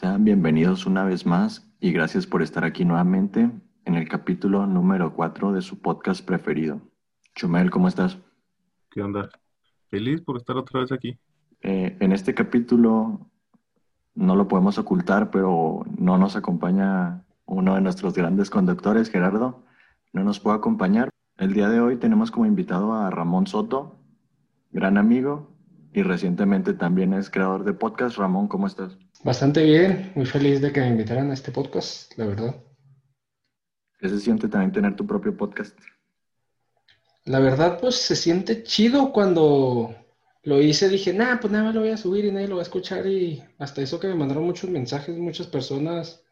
Sean bienvenidos una vez más y gracias por estar aquí nuevamente en el capítulo número 4 de su podcast preferido. Chumel, ¿cómo estás? ¿Qué onda? Feliz por estar otra vez aquí. Eh, en este capítulo no lo podemos ocultar, pero no nos acompaña uno de nuestros grandes conductores, Gerardo. No nos puede acompañar. El día de hoy tenemos como invitado a Ramón Soto, gran amigo y recientemente también es creador de podcast. Ramón, ¿cómo estás? Bastante bien, muy feliz de que me invitaran a este podcast, la verdad. ¿Qué se siente también tener tu propio podcast? La verdad, pues se siente chido cuando lo hice, dije, nah, pues nada más lo voy a subir y nadie lo va a escuchar y hasta eso que me mandaron muchos mensajes, muchas personas,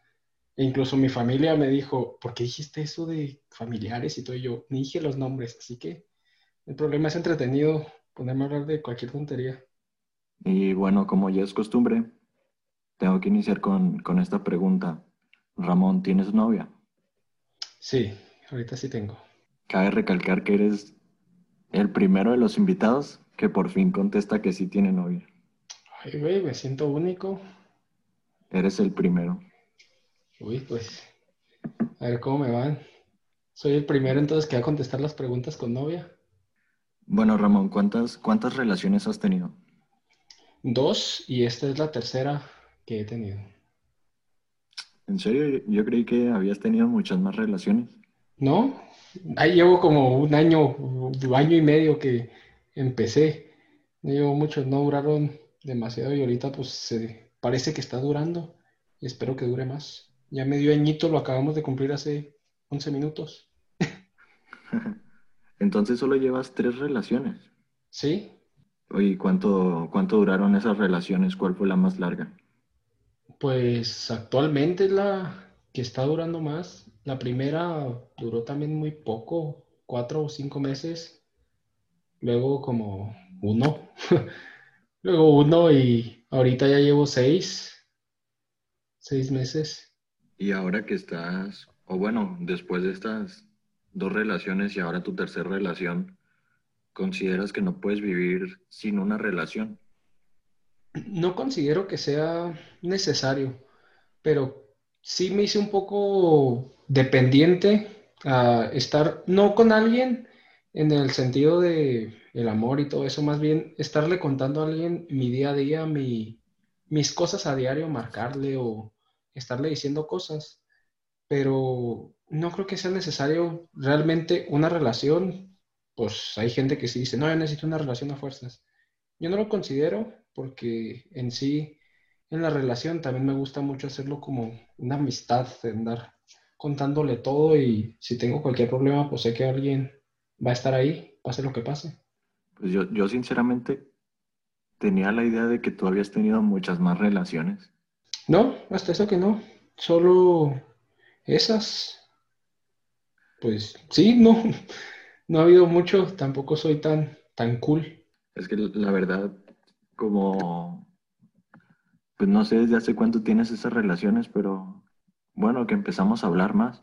e incluso mi familia me dijo, ¿por qué dijiste eso de familiares y todo? Y yo ni dije los nombres, así que el problema es entretenido ponerme a hablar de cualquier tontería. Y bueno, como ya es costumbre, tengo que iniciar con, con esta pregunta. Ramón, ¿tienes novia? Sí, ahorita sí tengo. Cabe recalcar que eres el primero de los invitados que por fin contesta que sí tiene novia. Ay, güey, me siento único. Eres el primero. Uy, pues, a ver cómo me van. Soy el primero entonces que va a contestar las preguntas con novia. Bueno, Ramón, ¿cuántas, cuántas relaciones has tenido? Dos, y esta es la tercera que he tenido. ¿En serio? Yo creí que habías tenido muchas más relaciones. No, ahí llevo como un año, un año y medio que empecé. No llevo mucho, no duraron demasiado y ahorita pues parece que está durando y espero que dure más. Ya medio añito lo acabamos de cumplir hace 11 minutos. Entonces solo llevas tres relaciones. Sí. ¿Y cuánto, cuánto duraron esas relaciones? ¿Cuál fue la más larga? Pues actualmente es la que está durando más. La primera duró también muy poco, cuatro o cinco meses. Luego como uno. Luego uno y ahorita ya llevo seis. Seis meses. Y ahora que estás, o bueno, después de estas dos relaciones y ahora tu tercera relación, ¿consideras que no puedes vivir sin una relación? No considero que sea necesario, pero sí me hice un poco dependiente a estar no con alguien en el sentido de el amor y todo eso, más bien estarle contando a alguien mi día a día, mi, mis cosas a diario, marcarle o estarle diciendo cosas, pero no creo que sea necesario realmente una relación. Pues hay gente que sí dice, no, yo necesito una relación a fuerzas. Yo no lo considero porque en sí, en la relación también me gusta mucho hacerlo como una amistad, andar contándole todo y si tengo cualquier problema, pues sé que alguien va a estar ahí, pase lo que pase. Pues yo, yo sinceramente tenía la idea de que tú habías tenido muchas más relaciones. No, hasta eso que no. Solo esas. Pues sí, no. No ha habido mucho. Tampoco soy tan, tan cool. Es que la verdad, como, pues no sé desde hace cuánto tienes esas relaciones, pero bueno, que empezamos a hablar más.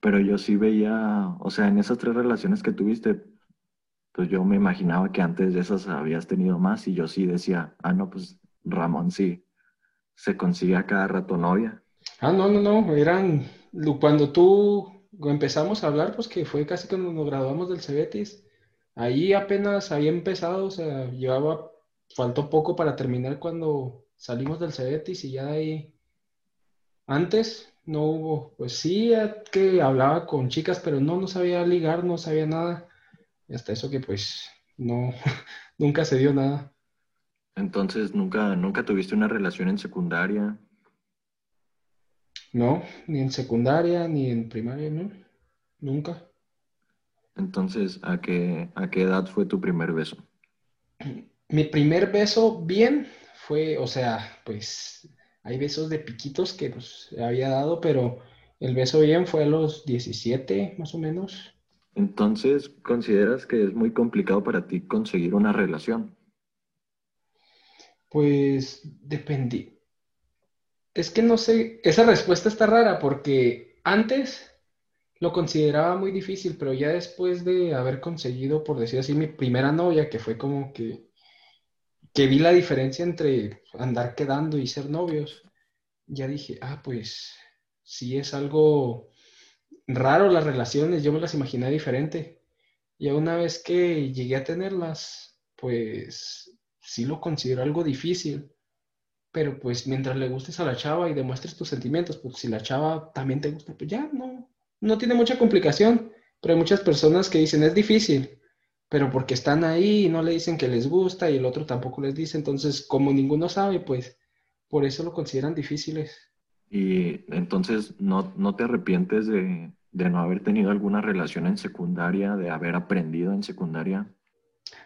Pero yo sí veía, o sea, en esas tres relaciones que tuviste, pues yo me imaginaba que antes de esas habías tenido más y yo sí decía, ah, no, pues Ramón sí se consigue a cada rato novia. Ah, no, no, no, eran, cuando tú empezamos a hablar, pues que fue casi cuando nos graduamos del Cebetis, ahí apenas había empezado, o sea, llevaba, faltó poco para terminar cuando salimos del Cebetis y ya de ahí, antes no hubo, pues sí, que hablaba con chicas, pero no, no sabía ligar, no sabía nada, y hasta eso que pues no, nunca se dio nada. Entonces, ¿nunca, nunca tuviste una relación en secundaria? No, ni en secundaria, ni en primaria, no, nunca. Entonces, ¿a qué, ¿a qué edad fue tu primer beso? Mi primer beso bien fue, o sea, pues hay besos de piquitos que pues, había dado, pero el beso bien fue a los 17, más o menos. Entonces, ¿consideras que es muy complicado para ti conseguir una relación? Pues depende. Es que no sé, esa respuesta está rara porque antes lo consideraba muy difícil, pero ya después de haber conseguido, por decir así, mi primera novia, que fue como que, que vi la diferencia entre andar quedando y ser novios, ya dije, ah, pues sí es algo raro las relaciones, yo me las imaginé diferente. Y una vez que llegué a tenerlas, pues sí lo considero algo difícil. Pero pues mientras le gustes a la chava y demuestres tus sentimientos, pues si la chava también te gusta, pues ya no, no tiene mucha complicación. Pero hay muchas personas que dicen es difícil, pero porque están ahí y no le dicen que les gusta y el otro tampoco les dice. Entonces, como ninguno sabe, pues por eso lo consideran difíciles. Y entonces, ¿no, no te arrepientes de, de no haber tenido alguna relación en secundaria, de haber aprendido en secundaria?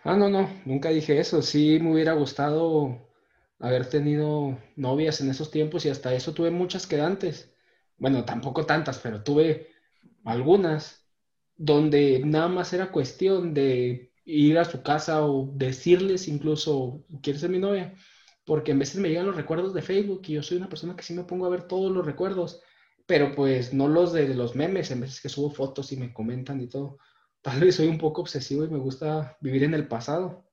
Ah, no, no, nunca dije eso. Sí me hubiera gustado haber tenido novias en esos tiempos y hasta eso tuve muchas quedantes. Bueno, tampoco tantas, pero tuve algunas donde nada más era cuestión de ir a su casa o decirles incluso, ¿quieres ser mi novia? porque en veces me llegan los recuerdos de Facebook y yo soy una persona que sí me pongo a ver todos los recuerdos, pero pues no los de los memes, en veces que subo fotos y me comentan y todo. Tal vez soy un poco obsesivo y me gusta vivir en el pasado,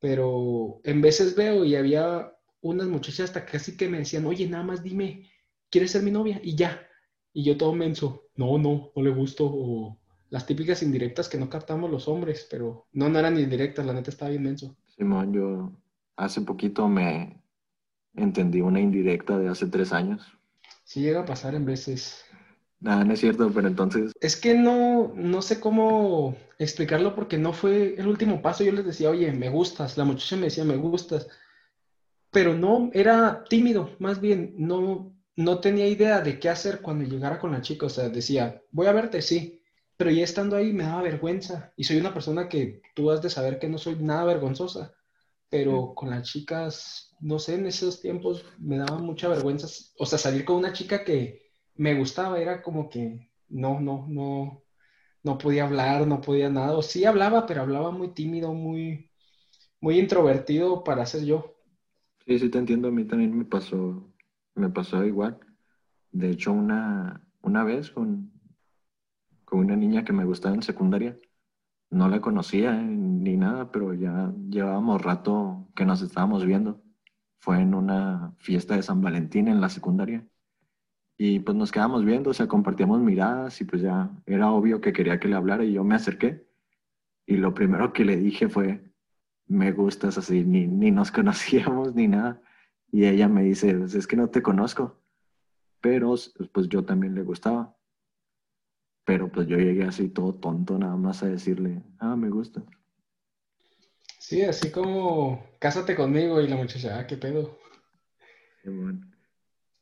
pero en veces veo y había unas muchachas hasta casi que me decían, oye, nada más dime, ¿quieres ser mi novia? Y ya. Y yo todo menso, no, no, no le gusto, las típicas indirectas que no captamos los hombres, pero no, no eran indirectas, la neta estaba bien menso. Simón, yo hace poquito me entendí una indirecta de hace tres años. Sí llega a pasar en veces. Nada, no es cierto, pero entonces... Es que no, no sé cómo explicarlo porque no fue el último paso. Yo les decía, oye, me gustas. La muchacha me decía, me gustas. Pero no, era tímido, más bien, no, no tenía idea de qué hacer cuando llegara con la chica. O sea, decía, voy a verte, sí. Pero ya estando ahí me daba vergüenza. Y soy una persona que tú has de saber que no soy nada vergonzosa pero con las chicas, no sé, en esos tiempos me daba mucha vergüenza, o sea, salir con una chica que me gustaba, era como que no, no, no, no podía hablar, no podía nada, o sí hablaba, pero hablaba muy tímido, muy, muy introvertido para ser yo. Sí, sí te entiendo, a mí también me pasó, me pasó igual. De hecho, una, una vez con, con una niña que me gustaba en secundaria, no la conocía ni nada, pero ya llevábamos rato que nos estábamos viendo. Fue en una fiesta de San Valentín en la secundaria. Y pues nos quedamos viendo, o sea, compartíamos miradas y pues ya era obvio que quería que le hablara y yo me acerqué. Y lo primero que le dije fue, me gustas así, ni, ni nos conocíamos ni nada. Y ella me dice, es que no te conozco. Pero pues yo también le gustaba. Pero pues yo llegué así todo tonto nada más a decirle, ah, me gusta. Sí, así como, cásate conmigo y la muchacha, ah, qué pedo. Qué bueno.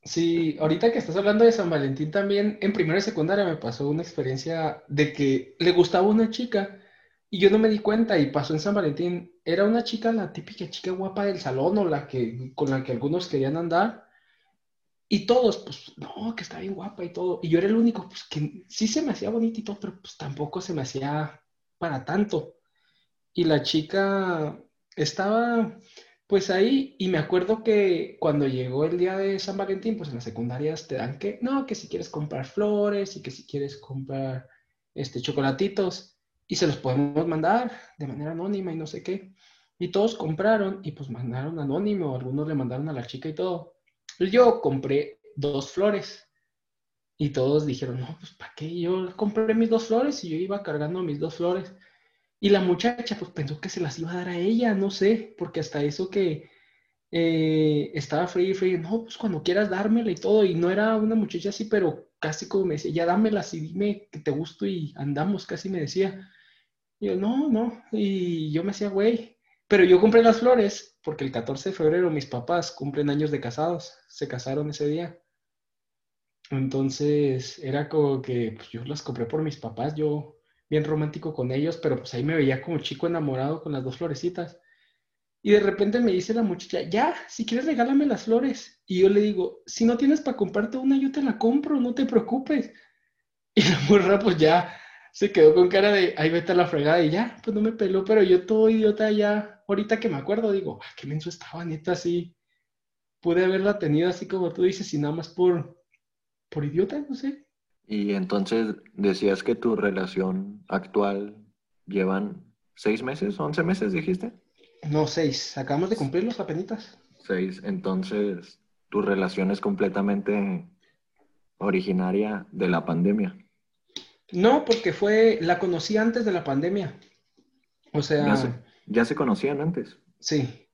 Sí, ahorita que estás hablando de San Valentín también, en primera y secundaria me pasó una experiencia de que le gustaba una chica y yo no me di cuenta y pasó en San Valentín. Era una chica, la típica chica guapa del salón o la que, con la que algunos querían andar y todos, pues, no, que está bien guapa y todo. Y yo era el único, pues, que sí se me hacía bonito y todo, pero pues tampoco se me hacía para tanto. Y la chica estaba, pues, ahí. Y me acuerdo que cuando llegó el día de San Valentín, pues en las secundarias te dan que, no, que si quieres comprar flores y que si quieres comprar, este, chocolatitos. Y se los podemos mandar de manera anónima y no sé qué. Y todos compraron y pues mandaron anónimo, algunos le mandaron a la chica y todo. Yo compré dos flores y todos dijeron, no, pues ¿para qué? Yo compré mis dos flores y yo iba cargando mis dos flores. Y la muchacha pues pensó que se las iba a dar a ella, no sé, porque hasta eso que eh, estaba frío y frío, no, pues cuando quieras dármela y todo. Y no era una muchacha así, pero casi como me decía, ya dámelas y dime que te gusto y andamos, casi me decía. Yo, no, no. Y yo me decía, güey, pero yo compré las flores porque el 14 de febrero mis papás cumplen años de casados, se casaron ese día. Entonces era como que pues, yo las compré por mis papás, yo bien romántico con ellos, pero pues ahí me veía como chico enamorado con las dos florecitas. Y de repente me dice la muchacha, ya, si quieres regálame las flores. Y yo le digo, si no tienes para comprarte una, yo te la compro, no te preocupes. Y la morra pues ya se quedó con cara de, ahí vete a la fregada y ya, pues no me peló, pero yo todo idiota ya, ahorita que me acuerdo, digo, ah, qué menso estaba, neta, así, pude haberla tenido así como tú dices y nada más por, por idiota, no sé. Y entonces decías que tu relación actual llevan seis meses, once meses, dijiste. No, seis, acabamos de cumplir los apenitas. Seis, entonces tu relación es completamente originaria de la pandemia. No, porque fue, la conocí antes de la pandemia. O sea... Ya se, conocían antes. Sí.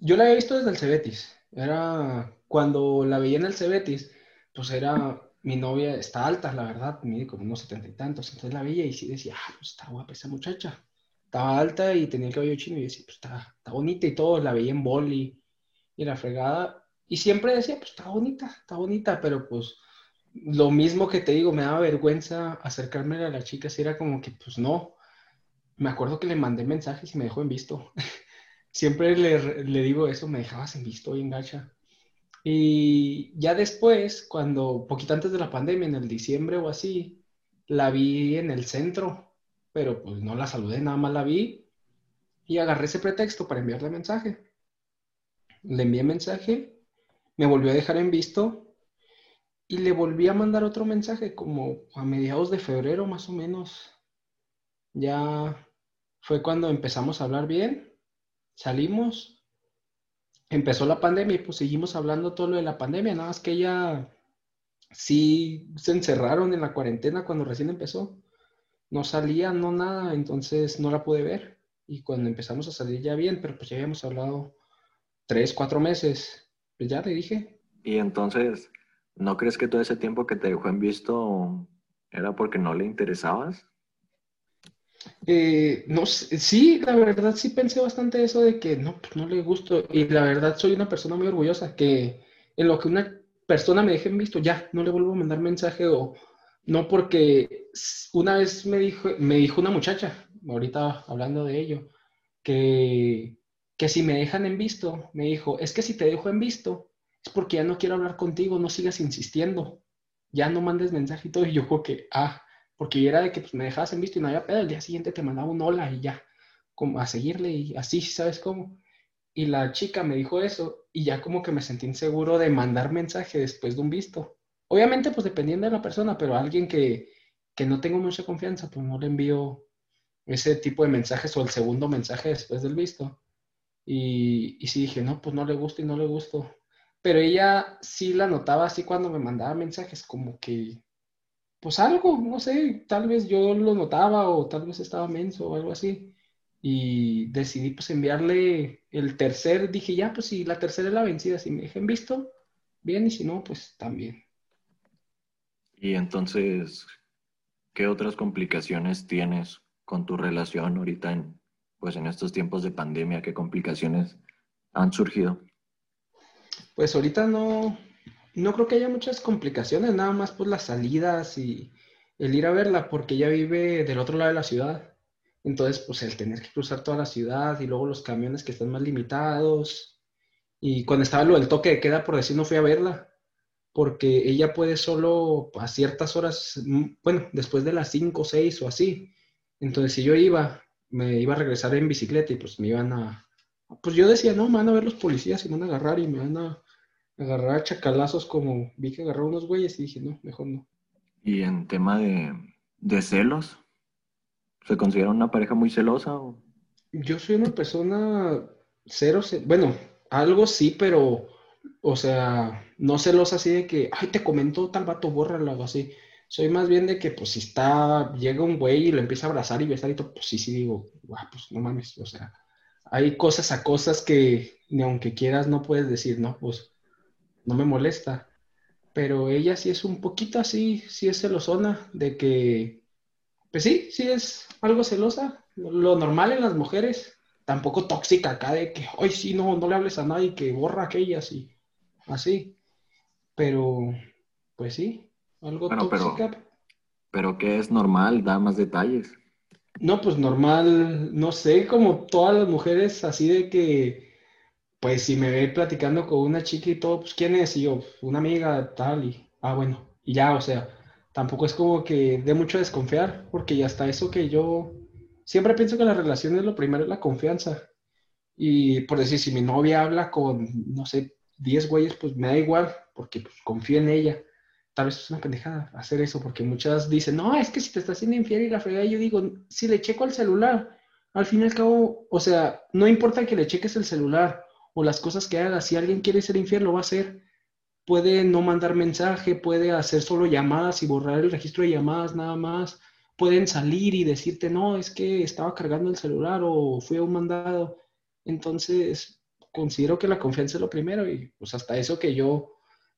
Yo la había visto desde el Cebetis. Era cuando la veía en el Cebetis, pues era mi novia, está alta, la verdad, mide como unos setenta y tantos. Entonces la veía y sí decía, ah, pues está guapa esa muchacha. Estaba alta y tenía el cabello chino y decía, pues está, está bonita y todo. La veía en boli y la fregada. Y siempre decía, pues está bonita, está bonita, pero pues lo mismo que te digo, me daba vergüenza acercarme a la chica, si era como que, pues no. Me acuerdo que le mandé mensajes y me dejó en visto. Siempre le, digo eso, me dejabas en visto y en gacha. Y ya después, cuando, poquito antes de la pandemia, en el diciembre o así, la vi en el centro, pero pues no la saludé, nada más la vi y agarré ese pretexto para enviarle mensaje. Le envié mensaje, me volvió a dejar en visto y le volví a mandar otro mensaje como a mediados de febrero más o menos. Ya fue cuando empezamos a hablar bien, salimos, empezó la pandemia y pues seguimos hablando todo lo de la pandemia, nada más que ella sí se encerraron en la cuarentena cuando recién empezó. No salía, no nada, entonces no la pude ver. Y cuando empezamos a salir ya bien, pero pues ya habíamos hablado tres, cuatro meses, pues ya le dije. Y entonces, ¿No crees que todo ese tiempo que te dejó en visto era porque no le interesabas? Eh, no sí, la verdad sí pensé bastante eso de que no, pues no le gusto. Y la verdad soy una persona muy orgullosa que en lo que una persona me deje en visto, ya, no le vuelvo a mandar mensaje o no porque una vez me dijo, me dijo una muchacha, ahorita hablando de ello, que, que si me dejan en visto, me dijo, es que si te dejo en visto, es porque ya no quiero hablar contigo, no sigas insistiendo, ya no mandes todo. Y yo creo que, ah, porque era de que pues, me dejabas en visto y no había pedo, el día siguiente te mandaba un hola y ya, como a seguirle y así, ¿sabes cómo? Y la chica me dijo eso y ya como que me sentí inseguro de mandar mensaje después de un visto. Obviamente, pues dependiendo de la persona, pero a alguien que, que no tengo mucha confianza, pues no le envío ese tipo de mensajes o el segundo mensaje después del visto. Y, y sí dije, no, pues no le gusta y no le gustó pero ella sí la notaba así cuando me mandaba mensajes, como que, pues algo, no sé, tal vez yo lo notaba o tal vez estaba menso o algo así. Y decidí pues enviarle el tercer, dije ya, pues si la tercera es la vencida, si me dejen visto, bien, y si no, pues también. Y entonces, ¿qué otras complicaciones tienes con tu relación ahorita en, pues en estos tiempos de pandemia? ¿Qué complicaciones han surgido? Pues ahorita no, no creo que haya muchas complicaciones, nada más por las salidas y el ir a verla, porque ella vive del otro lado de la ciudad. Entonces, pues el tener que cruzar toda la ciudad y luego los camiones que están más limitados. Y cuando estaba lo del toque de queda, por decir, no fui a verla, porque ella puede solo a ciertas horas, mm, bueno, después de las 5 o 6 o así. Entonces, si yo iba, me iba a regresar en bicicleta y pues me iban a, pues yo decía, no, me van a ver los policías y me van a agarrar y me van a agarrar a chacalazos como vi que agarró unos güeyes y dije, no, mejor no. ¿Y en tema de, de celos? ¿Se considera una pareja muy celosa? O? Yo soy una persona cero, bueno, algo sí, pero, o sea, no celosa así de que, ay, te comentó tal vato, bórralo, algo así. Soy más bien de que, pues, si está, llega un güey y lo empieza a abrazar y besar y todo, pues sí, sí digo, guau, pues no mames, o sea, hay cosas a cosas que ni aunque quieras no puedes decir, no, pues no me molesta. Pero ella sí es un poquito así, sí es celosona, de que, pues sí, sí es algo celosa. Lo normal en las mujeres, tampoco tóxica acá de que, hoy sí, no, no le hables a nadie, que borra aquellas y así. Pero, pues sí, algo tóxica. Pero, pero que es normal, da más detalles. No, pues normal, no sé, como todas las mujeres, así de que, pues si me ve platicando con una chica y todo, pues ¿quién es? Y yo, una amiga, tal, y, ah, bueno, y ya, o sea, tampoco es como que de mucho desconfiar, porque ya está eso que yo siempre pienso que la relación es lo primero, es la confianza. Y por decir, si mi novia habla con, no sé, 10 güeyes, pues me da igual, porque pues, confío en ella tal vez es una pendejada hacer eso, porque muchas dicen, no, es que si te estás haciendo infiel y la fregada, yo digo, si le checo el celular, al fin y al cabo, o sea, no importa que le cheques el celular o las cosas que haga, si alguien quiere ser infiel, lo va a hacer, puede no mandar mensaje, puede hacer solo llamadas y borrar el registro de llamadas nada más. Pueden salir y decirte, no, es que estaba cargando el celular o fui a un mandado. Entonces, considero que la confianza es lo primero y pues hasta eso que yo,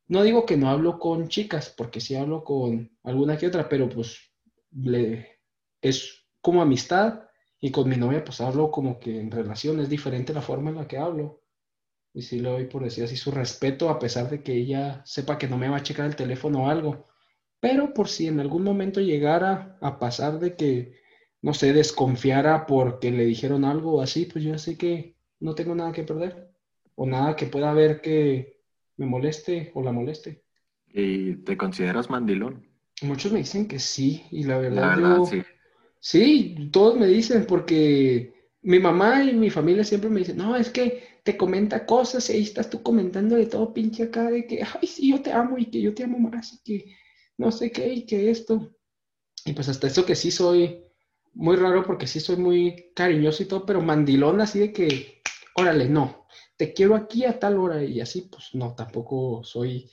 no digo que no hablo con chicas, porque sí hablo con alguna que otra, pero pues le, es como amistad y con mi novia pues hablo como que en relación es diferente la forma en la que hablo. Y sí le doy, por decir así, su respeto, a pesar de que ella sepa que no me va a checar el teléfono o algo. Pero por si en algún momento llegara a pasar de que, no sé, desconfiara porque le dijeron algo o así, pues yo sé que no tengo nada que perder. O nada que pueda ver que me moleste o la moleste. ¿Y te consideras mandilón? Muchos me dicen que sí, y la verdad, yo... Sí. sí, todos me dicen porque mi mamá y mi familia siempre me dicen, no, es que te comenta cosas y ahí estás tú comentándole todo pinche acá de que, ay, sí, yo te amo y que yo te amo más y que no sé qué y que esto. Y pues hasta eso que sí soy muy raro porque sí soy muy cariñoso y todo, pero mandilón así de que, órale, no, te quiero aquí a tal hora y así, pues no, tampoco soy,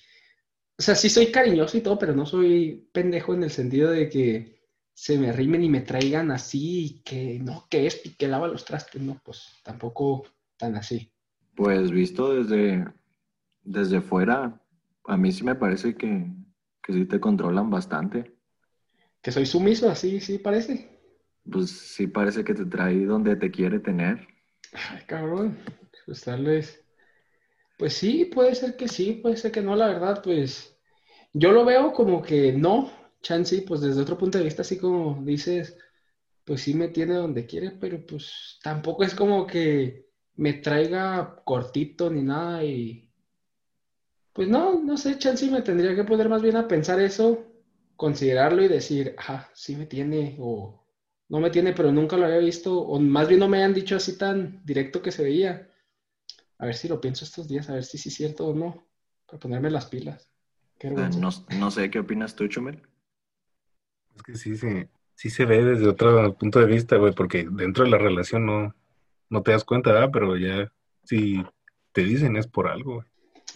o sea, sí soy cariñoso y todo, pero no soy pendejo en el sentido de que se me rimen y me traigan así y que no, que esto y que lava los trastes, no, pues tampoco tan así. Pues visto desde, desde fuera, a mí sí me parece que, que sí te controlan bastante. Que soy sumiso, así sí parece. Pues sí parece que te trae donde te quiere tener. Ay, cabrón. Pues tal vez. Pues sí, puede ser que sí, puede ser que no, la verdad, pues yo lo veo como que no, Chansey, pues desde otro punto de vista, así como dices, pues sí me tiene donde quiere, pero pues tampoco es como que me traiga cortito ni nada y pues no, no sé, chance me tendría que poner más bien a pensar eso, considerarlo y decir, ah, sí me tiene o no me tiene, pero nunca lo había visto o más bien no me han dicho así tan directo que se veía. A ver si lo pienso estos días, a ver si sí es cierto o no, para ponerme las pilas. Ah, no, no, sé, ¿qué opinas tú, Chumel? Es que sí, sí, sí se ve desde otro punto de vista, güey, porque dentro de la relación no, no te das cuenta, ¿verdad? Pero ya si te dicen es por algo.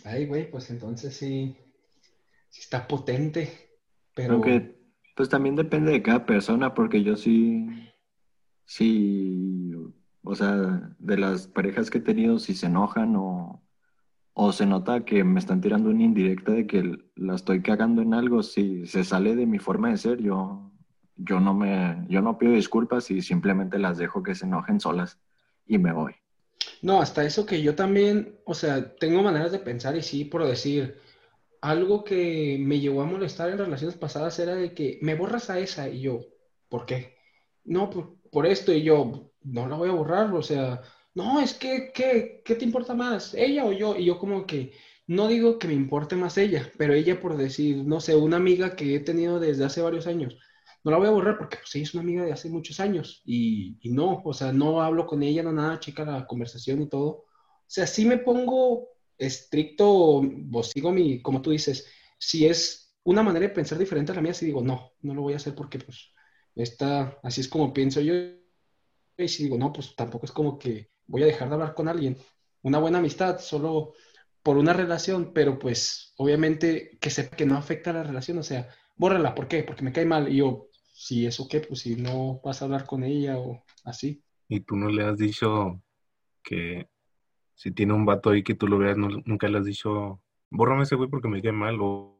Ay, güey, pues entonces sí, sí está potente. Pero Aunque, pues también depende de cada persona, porque yo sí, sí, o sea, de las parejas que he tenido, si se enojan o, o se nota que me están tirando una indirecta de que la estoy cagando en algo, si se sale de mi forma de ser, yo, yo no me, yo no pido disculpas y simplemente las dejo que se enojen solas y me voy. No, hasta eso que yo también, o sea, tengo maneras de pensar y sí, por decir, algo que me llevó a molestar en relaciones pasadas era de que me borras a esa y yo, ¿por qué? No, por, por esto y yo, no la voy a borrar, o sea, no, es que, ¿qué, ¿qué te importa más? ¿Ella o yo? Y yo como que, no digo que me importe más ella, pero ella por decir, no sé, una amiga que he tenido desde hace varios años, no la voy a borrar porque pues, ella es una amiga de hace muchos años y, no, o sea, no hablo con ella, no nada, checa la conversación y todo. O sea, sí me pongo estricto, o sigo mi, como tú dices, si es una manera de pensar diferente a la mía, sí digo, no, no lo voy a hacer porque pues esta, así es como pienso yo. Y si digo, no, pues tampoco es como que voy a dejar de hablar con alguien. Una buena amistad, solo por una relación, pero pues obviamente que sepa que no afecta a la relación, o sea, bórrala, ¿por qué? Porque me cae mal. Y yo, si eso qué, pues si no vas a hablar con ella o así. Y tú no le has dicho que si tiene un vato ahí que tú lo veas, nunca le has dicho, bórrame ese güey porque me cae mal, o,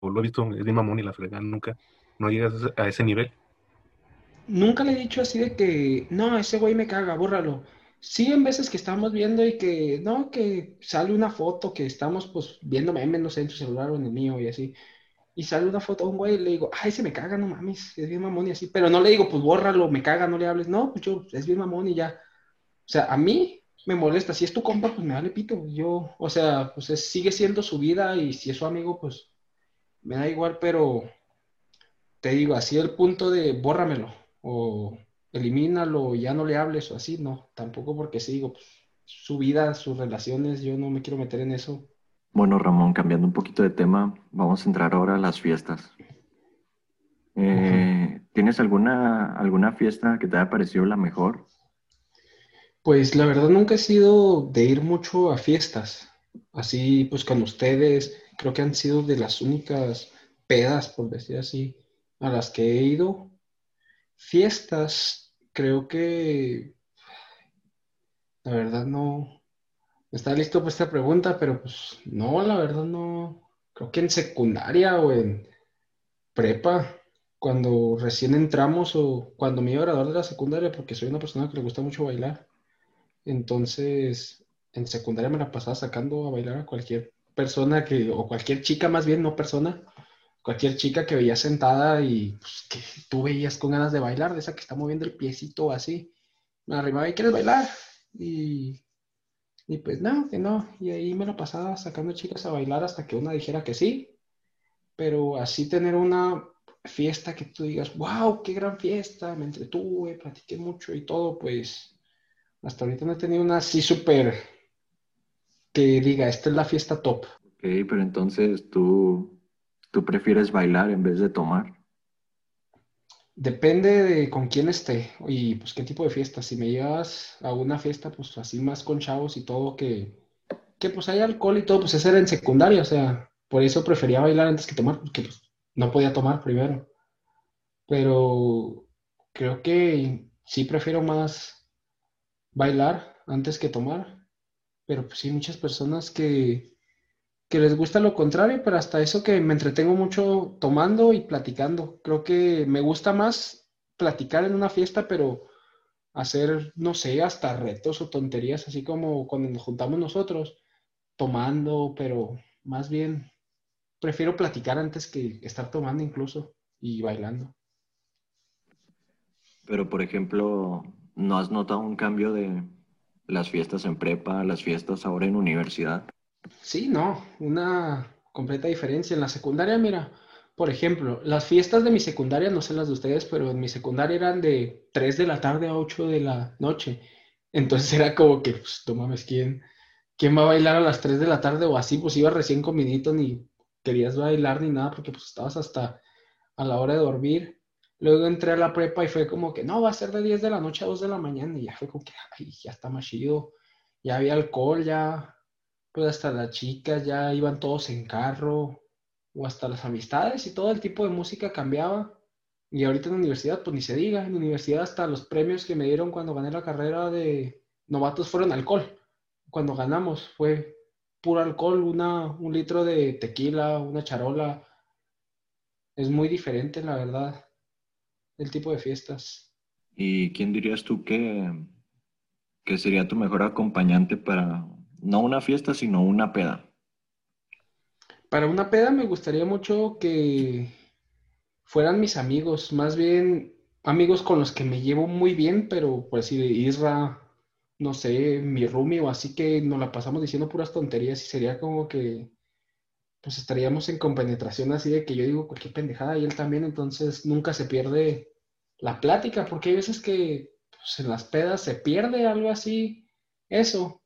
lo he visto, es mi mamón y la fregada, nunca, no llegas a ese nivel. Nunca le he dicho así de que, no, ese güey me caga, bórralo. Sí, en veces que estamos viendo y que, no, que sale una foto que estamos pues viendo memes, no sé, en su celular o en el mío y así y sale una foto a un güey y le digo, ay, se me caga, no mames, es bien mamón y así, pero no le digo, pues bórralo, me caga, no le hables, no, pues yo, es bien mamón y ya. O sea, a mí me molesta, si es tu compa, pues me vale pito, yo, o sea, pues sigue siendo su vida y si es su amigo, pues me da igual, pero te digo, así el punto de bórramelo o elimínalo, ya no le hables o así, no, tampoco porque sí, digo, pues, su vida, sus relaciones, yo no me quiero meter en eso bueno, Ramón, cambiando un poquito de tema, vamos a entrar ahora a las fiestas. Eh, ¿Tienes alguna, alguna fiesta que te haya parecido la mejor? Pues la verdad nunca he sido de ir mucho a fiestas, así pues con ustedes, creo que han sido de las únicas pedas, por decir así, a las que he ido. Fiestas, creo que, la verdad no, está listo para esta pregunta, pero pues no, la verdad no, creo que en secundaria o en prepa, cuando recién entramos o cuando me iba a graduar de la secundaria, porque soy una persona que le gusta mucho bailar, entonces en secundaria me la pasaba sacando a bailar a cualquier persona que, o cualquier chica más bien, no persona, cualquier chica que veía sentada y pues, que tú veías con ganas de bailar, de esa que está moviendo el piecito así, me arrimaba y quieres bailar. Y, y pues no, que no. Y ahí me la pasaba sacando chicas a bailar hasta que una dijera que sí. Pero así tener una fiesta que tú digas, wow, qué gran fiesta, me entretuve, platiqué mucho y todo, pues hasta ahorita no he tenido una así súper que diga, esta es la fiesta top. Ok, pero entonces tú, tú prefieres bailar en vez de tomar. Depende de con quién esté y pues qué tipo de fiesta. Si me llevas a una fiesta, pues así más con chavos y todo, que, que pues hay alcohol y todo, pues ese era en secundaria, o sea, por eso prefería bailar antes que tomar, porque pues no podía tomar primero. Pero creo que sí prefiero más bailar antes que tomar. Pero pues sí, muchas personas que, que les gusta lo contrario, pero hasta eso que me entretengo mucho tomando y platicando. Creo que me gusta más platicar en una fiesta, pero hacer, no sé, hasta retos o tonterías, así como cuando nos juntamos nosotros, tomando, pero más bien prefiero platicar antes que estar tomando incluso y bailando. Pero, por ejemplo, ¿no has notado un cambio de las fiestas en prepa, las fiestas ahora en universidad? Sí, no, una completa diferencia. En la secundaria, mira, por ejemplo, las fiestas de mi secundaria, no sé las de ustedes, pero en mi secundaria eran de 3 de la tarde a 8 de la noche. Entonces era como que, pues, tú mames, ¿quién, ¿quién va a bailar a las 3 de la tarde o así? Pues iba recién comidito, ni querías bailar ni nada, porque pues estabas hasta a la hora de dormir. Luego entré a la prepa y fue como que, no, va a ser de 10 de la noche a 2 de la mañana. Y ya fue como que, ay, ya está más chido. Ya había alcohol, ya pues hasta las chicas ya iban todos en carro, o hasta las amistades y todo el tipo de música cambiaba. Y ahorita en la universidad, pues ni se diga, en la universidad hasta los premios que me dieron cuando gané la carrera de novatos fueron alcohol. Cuando ganamos fue puro alcohol, una, un litro de tequila, una charola. Es muy diferente, la verdad, el tipo de fiestas. ¿Y quién dirías tú que, que sería tu mejor acompañante para no una fiesta, sino una peda. Para una peda me gustaría mucho que fueran mis amigos, más bien amigos con los que me llevo muy bien, pero pues si de Isra, no sé, mi roomie o así que nos la pasamos diciendo puras tonterías y sería como que pues estaríamos en compenetración así de que yo digo cualquier pendejada y él también, entonces nunca se pierde la plática, porque hay veces que pues, en las pedas se pierde algo así, eso,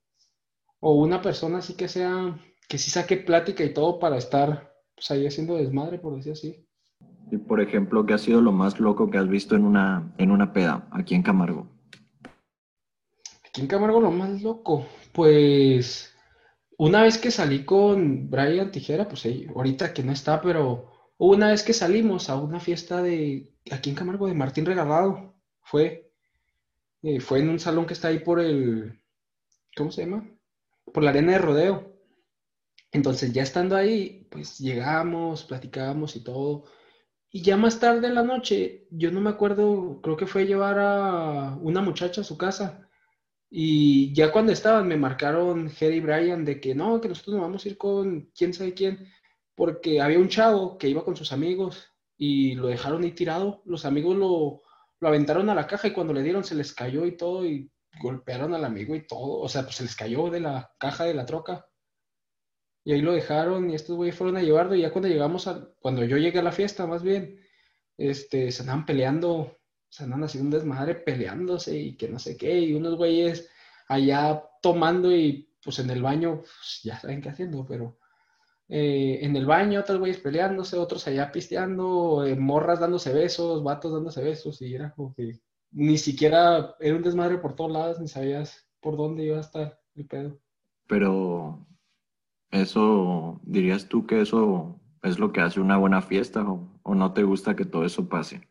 o una persona así que sea, que sí saque plática y todo para estar pues, ahí haciendo desmadre, por decir así. Y por ejemplo, ¿qué ha sido lo más loco que has visto en una, en una peda aquí en Camargo? Aquí en Camargo lo más loco, pues una vez que salí con Brian Tijera, pues ahorita que no está, pero una vez que salimos a una fiesta de aquí en Camargo de Martín Regalado, fue, eh, fue en un salón que está ahí por el, ¿cómo se llama? Por la arena de rodeo. Entonces ya estando ahí, pues llegamos, platicamos y todo. Y ya más tarde en la noche, yo no me acuerdo, creo que fue llevar a una muchacha a su casa. Y ya cuando estaban, me marcaron Jerry y Brian de que no, que nosotros nos vamos a ir con quién sabe quién, porque había un chavo que iba con sus amigos y lo dejaron ahí tirado. Los amigos lo, lo aventaron a la caja y cuando le dieron se les cayó y todo. Y golpearon al amigo y todo, o sea, pues se les cayó de la caja de la troca. Y ahí lo dejaron y estos güeyes fueron a llevarlo y ya cuando llegamos a, cuando yo llegué a la fiesta más bien, este, se andaban peleando, se andaban haciendo un desmadre peleándose y que no sé qué, y unos güeyes allá tomando y pues en el baño, pues, ya saben qué haciendo, pero eh, en el baño otros güeyes peleándose, otros allá pisteando, eh, morras dándose besos, vatos dándose besos y era como que ni siquiera era un desmadre por todos lados, ni sabías por dónde iba a estar el pedo. Pero ¿Eso dirías tú que eso es lo que hace una buena fiesta o, o no te gusta que todo eso pase?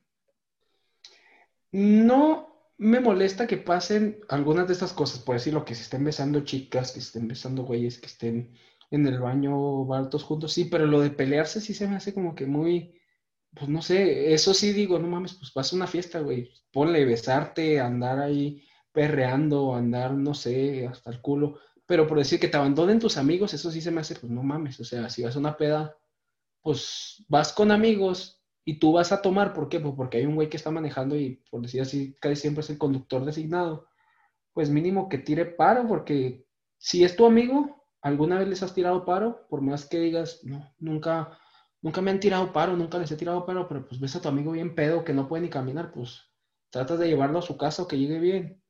No me molesta que pasen algunas de estas cosas, por decirlo, que se estén besando chicas, que se estén besando güeyes, que estén en el baño bartos juntos, sí, pero lo de pelearse sí se me hace como que muy, pues no sé, eso sí digo, no mames, pues pasa una fiesta, güey, ponle besarte, andar ahí perreando, andar, no sé, hasta el culo, pero por decir que te abandonen tus amigos, eso sí se me hace, pues no mames, o sea, si vas a una peda, pues vas con amigos y tú vas a tomar, ¿por qué? Pues porque hay un güey que está manejando y por decir así, casi siempre es el conductor designado, pues mínimo que tire paro, porque si es tu amigo, alguna vez les has tirado paro, por más que digas, no, nunca, nunca me han tirado paro, nunca les he tirado paro, pero pues ves a tu amigo bien pedo que no puede ni caminar, pues tratas de llevarlo a su casa o que llegue bien.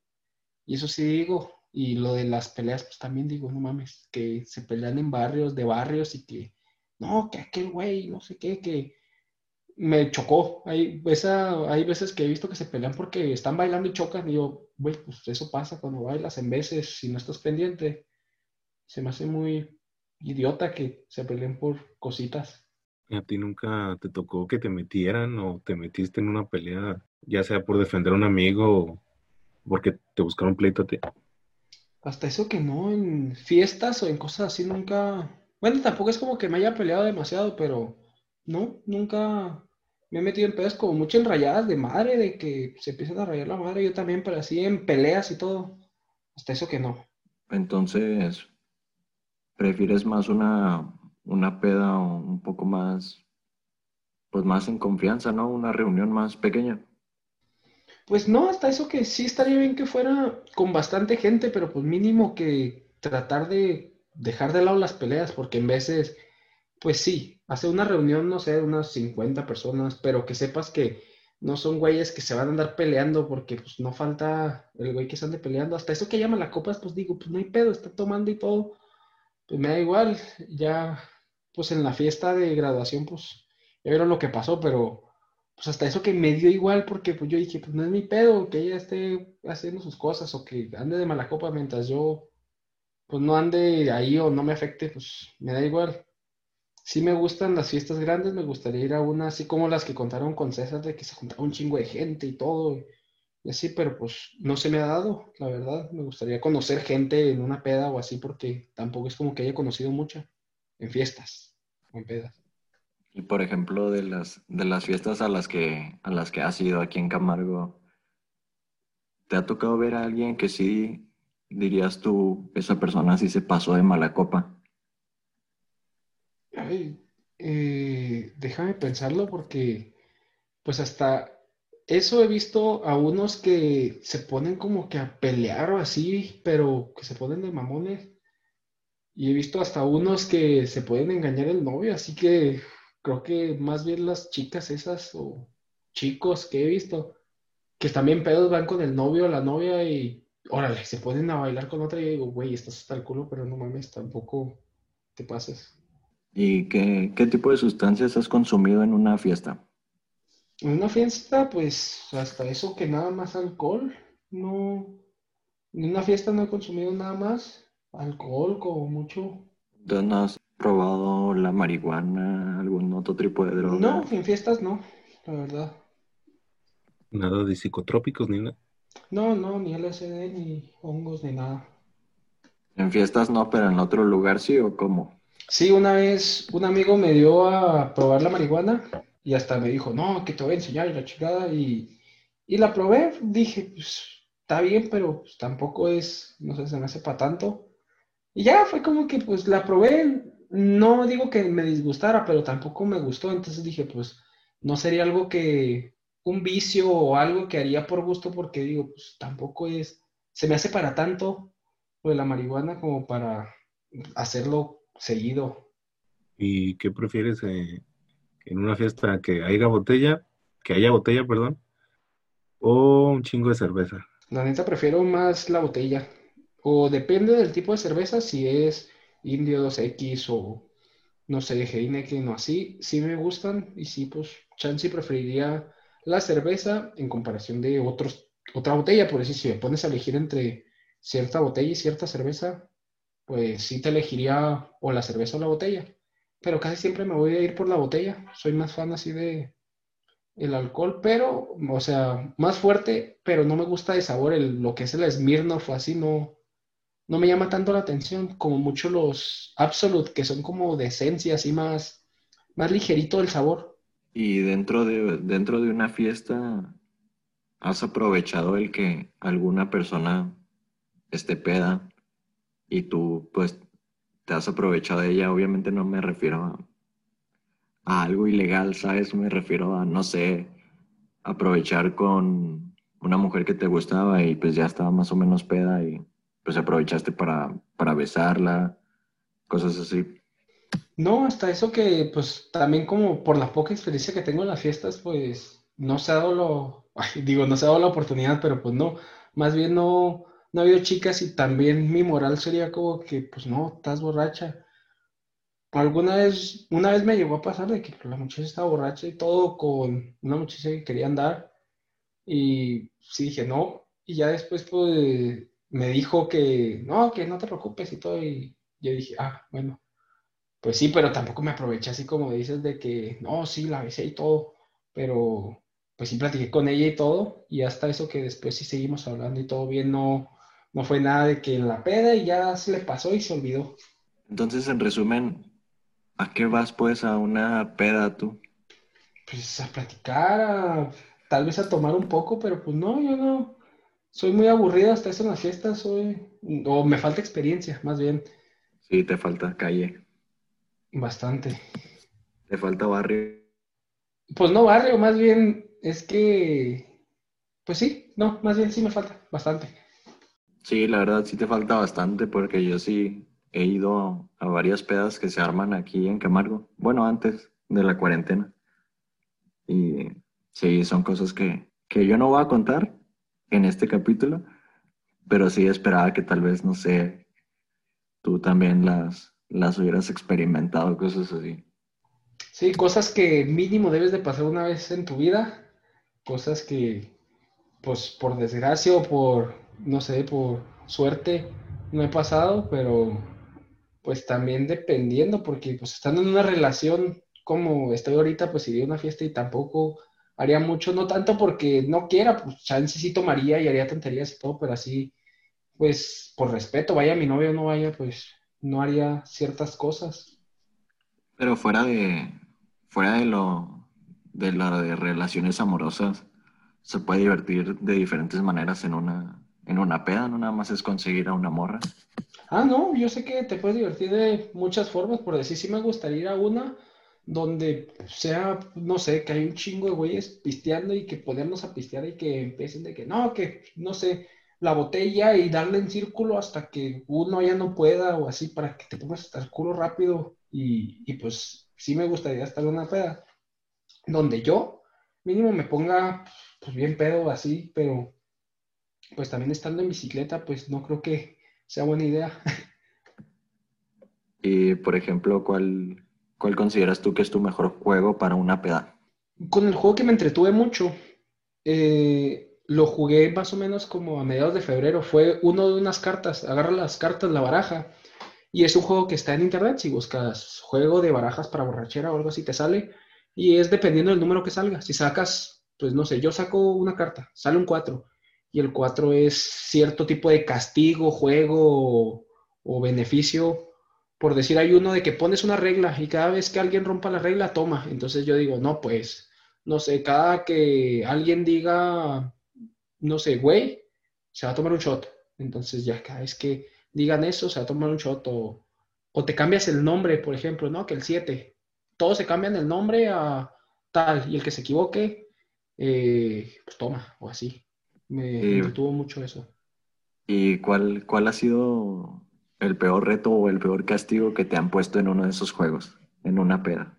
Y eso sí digo, y lo de las peleas, pues también digo, no mames, que se pelean en barrios, de barrios y que, no, que aquel güey, no sé qué, que me chocó. Hay, esa, hay veces que he visto que se pelean porque están bailando y chocan. Y yo, güey, pues eso pasa cuando bailas en veces, si no estás pendiente. Se me hace muy idiota que se peleen por cositas. ¿A ti nunca te tocó que te metieran o te metiste en una pelea, ya sea por defender a un amigo o porque te buscaron pleito a ti? Hasta eso que no, en fiestas o en cosas así nunca. Bueno, tampoco es como que me haya peleado demasiado, pero no, nunca me he metido en pedas como mucho en rayadas de madre, de que se empiezan a rayar la madre, yo también, pero así en peleas y todo. Hasta eso que no. Entonces, ¿prefieres más una, una peda un poco más, pues más en confianza, ¿no? Una reunión más pequeña. Pues no, hasta eso que sí estaría bien que fuera con bastante gente, pero pues mínimo que tratar de dejar de lado las peleas, porque en veces, pues sí, hacer una reunión, no sé, unas 50 personas, pero que sepas que no son güeyes que se van a andar peleando porque pues no falta el güey que se ande peleando. Hasta eso que llama la copas, pues digo, pues no hay pedo, está tomando y todo. Pues me da igual, ya pues en la fiesta de graduación, pues ya vieron lo que pasó, pero pues hasta eso que me dio igual porque pues yo dije, pues no es mi pedo que ella esté haciendo sus cosas o que ande de mala copa mientras yo pues no ande ahí o no me afecte, pues me da igual. Sí me gustan las fiestas grandes, me gustaría ir a una así como las que contaron con César, de que se juntaba un chingo de gente y todo, y así, pero pues no se me ha dado, la verdad. Me gustaría conocer gente en una peda o así, porque tampoco es como que haya conocido mucha en fiestas o en pedas. Y por ejemplo, de las, de las fiestas a las que, a las que has ido aquí en Camargo, ¿te ha tocado ver a alguien que sí dirías tú, esa persona sí se pasó de mala copa? Ay, eh, déjame pensarlo porque, pues hasta eso he visto a unos que se ponen como que a pelear o así, pero que se ponen de mamones. Y he visto hasta unos que se pueden engañar el novio, así que creo que más bien las chicas esas o chicos que he visto, que también pedos van con el novio o la novia y órale, se ponen a bailar con otra y digo, güey, estás hasta el culo, pero no mames, tampoco te pases. ¿Y qué, qué tipo de sustancias has consumido en una fiesta? En una fiesta, pues hasta eso que nada más alcohol, no, en una fiesta no he consumido nada más, alcohol como mucho. ¿No has probado la marihuana, algún otro tipo de droga? No, en fiestas no, la verdad. Nada de psicotrópicos ni nada. No, no, ni LSD, ni hongos, ni nada. En fiestas no, pero en otro lugar sí o cómo? Sí, una vez un amigo me dio a probar la marihuana y hasta me dijo, no, que te voy a enseñar y la chingada. Y, y la probé, dije, pues está bien, pero pues, tampoco es, no sé, se me hace para tanto. Y ya fue como que pues la probé, no digo que me disgustara, pero tampoco me gustó. Entonces dije, pues no sería algo que, un vicio o algo que haría por gusto, porque digo, pues tampoco es, se me hace para tanto lo de la marihuana como para hacerlo seguido. ¿Y qué prefieres eh, en una fiesta que haya botella, que haya botella, perdón, o un chingo de cerveza? La neta prefiero más la botella. O depende del tipo de cerveza, si es Indio 2X o no sé, Heineken o así, sí me gustan y sí, pues chance preferiría la cerveza en comparación de otros, otra botella, por decir, si me pones a elegir entre cierta botella y cierta cerveza, pues sí te elegiría o la cerveza o la botella. Pero casi siempre me voy a ir por la botella. Soy más fan así de el alcohol, pero, o sea, más fuerte, pero no me gusta de sabor. El, lo que es el Smirnoff así no, no me llama tanto la atención como mucho los Absolute, que son como de esencia, así más, más ligerito el sabor. Y dentro de, dentro de una fiesta, ¿has aprovechado el que alguna persona esté peda y tú pues te has aprovechado de ella? Obviamente no me refiero a, a algo ilegal, ¿sabes? Me refiero a, no sé, aprovechar con una mujer que te gustaba y pues ya estaba más o menos peda y pues aprovechaste para, para besarla, cosas así. No, hasta eso que, pues también como por la poca experiencia que tengo en las fiestas, pues no se ha dado lo, digo, no se ha dado la oportunidad, pero pues no, más bien no, no ha habido chicas y también mi moral sería como que, pues no, estás borracha. Alguna vez, una vez me llegó a pasar de que la muchacha estaba borracha y todo con una muchacha que quería andar y sí dije no, y ya después pues me dijo que no, que no te preocupes y todo, y yo dije, ah, bueno, pues sí, pero tampoco me aproveché así como dices de que, no, sí, la besé y todo, pero pues sí platiqué con ella y todo, y hasta eso que después sí seguimos hablando y todo bien, no, no fue nada de que la peda y ya se le pasó y se olvidó. Entonces, en resumen, ¿a qué vas pues a una peda tú? Pues a platicar, tal vez a tomar un poco, pero pues no, yo no, soy muy aburrido hasta eso en las fiestas, soy, o me falta experiencia, más bien. Sí, te falta calle. Bastante. Te falta barrio. Pues no barrio, más bien es que, pues sí, no, más bien sí me falta bastante. Sí, la verdad sí te falta bastante porque yo sí he ido a varias pedas que se arman aquí en Camargo. Bueno, antes de la cuarentena. Y sí, son cosas que, que yo no voy a contar, en este capítulo, pero sí esperaba que tal vez, no sé, tú también las, las hubieras experimentado, cosas así. Sí, cosas que mínimo debes de pasar una vez en tu vida, cosas que, pues por desgracia o por, no sé, por suerte, no he pasado, pero pues también dependiendo, porque pues estando en una relación como estoy ahorita, pues iría una fiesta y tampoco haría mucho, no tanto porque no quiera, pues chance sí tomaría y haría tonterías y todo, pero así, pues por respeto, vaya mi novio o no vaya, pues no haría ciertas cosas. Pero fuera de, fuera de lo, de la de relaciones amorosas, se puede divertir de diferentes maneras en una, en una peda, no nada más es conseguir a una morra. Ah, no, yo sé que te puedes divertir de muchas formas, por decir, sí me gustaría ir a una, donde sea, no sé, que hay un chingo de güeyes pisteando y que ponernos a pistear y que empiecen de que no, que no sé, la botella y darle en círculo hasta que uno ya no pueda o así para que te pongas hasta el culo rápido y, y pues sí me gustaría estar en una peda donde yo mínimo me ponga pues bien pedo así, pero pues también estando en bicicleta pues no creo que sea buena idea. Y por ejemplo, ¿cuál, ¿Cuál consideras tú que es tu mejor juego para una peda? Con el juego que me entretuve mucho, eh, lo jugué más o menos como a mediados de febrero. Fue uno de unas cartas, agarra las cartas, la baraja, y es un juego que está en internet. Si buscas juego de barajas para borrachera o algo así, te sale. Y es dependiendo del número que salga. Si sacas, pues no sé, yo saco una carta, sale un 4. Y el 4 es cierto tipo de castigo, juego o beneficio por decir, hay uno de que pones una regla y cada vez que alguien rompa la regla, toma. Entonces yo digo, no, pues, no sé, cada que alguien diga, no sé, güey, se va a tomar un shot. Entonces ya cada vez que digan eso, se va a tomar un shot o, te cambias el nombre, por ejemplo, ¿no? Que el 7. Todos se cambian el nombre a tal y el que se equivoque, eh, pues toma, o así. Me tuvo mucho eso. ¿Y cuál, cuál ha sido el peor reto o el peor castigo que te han puesto en uno de esos juegos, en una peda?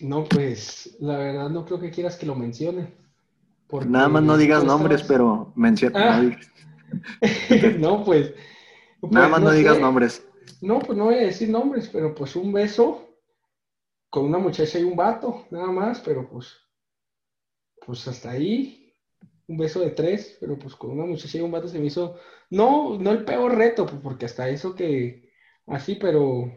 No, pues la verdad no creo que quieras que lo mencione. Nada más no digas nombres, pero menciona. Ah. no, pues. Nada pues, más no, digas nombres. No, pues no voy a decir nombres, pero pues un beso con una muchacha y un vato, nada más, pero pues. Pues hasta ahí un beso de tres, pero pues con una muchacha y un vato se me hizo, no, no el peor reto, pues, porque hasta eso que así, pero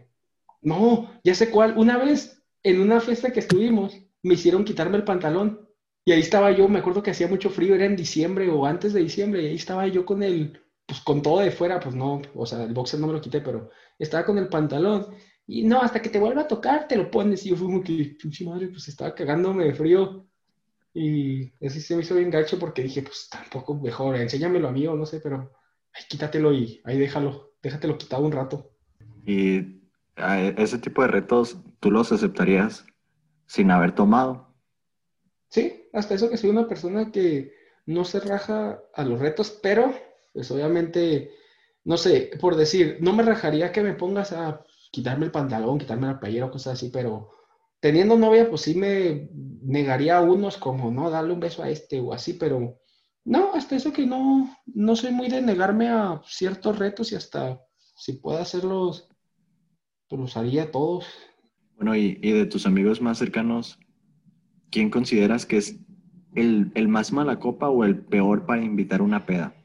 no, ya sé cuál. Una vez en una fiesta que estuvimos, me hicieron quitarme el pantalón y ahí estaba yo, me acuerdo que hacía mucho frío, era en diciembre o antes de diciembre, y ahí estaba yo con el, pues con todo de fuera, pues no, o sea, el boxer no me lo quité, pero estaba con el pantalón. Y no, hasta que te vuelva a tocar, te lo pones. Y yo fui como que, madre, pues estaba cagándome de frío. Y así se me hizo bien gacho porque dije, pues tampoco mejor, enséñamelo a mí o no sé, pero ay, quítatelo y ahí déjalo, déjatelo quitado un rato. Y a ese tipo de retos, ¿tú los aceptarías sin haber tomado? Sí, hasta eso que soy una persona que no se raja a los retos, pero pues obviamente, no sé, por decir, no me rajaría que me pongas a quitarme el pantalón, quitarme la playera o cosas así, pero teniendo novia, pues sí me negaría a unos como, no, darle un beso a este o así, pero no, hasta eso que no, no soy muy de negarme a ciertos retos y hasta si puedo hacerlos, pues los haría todos. Bueno, y, de tus amigos más cercanos, ¿quién consideras que es el, el más mala copa o el peor para invitar una peda?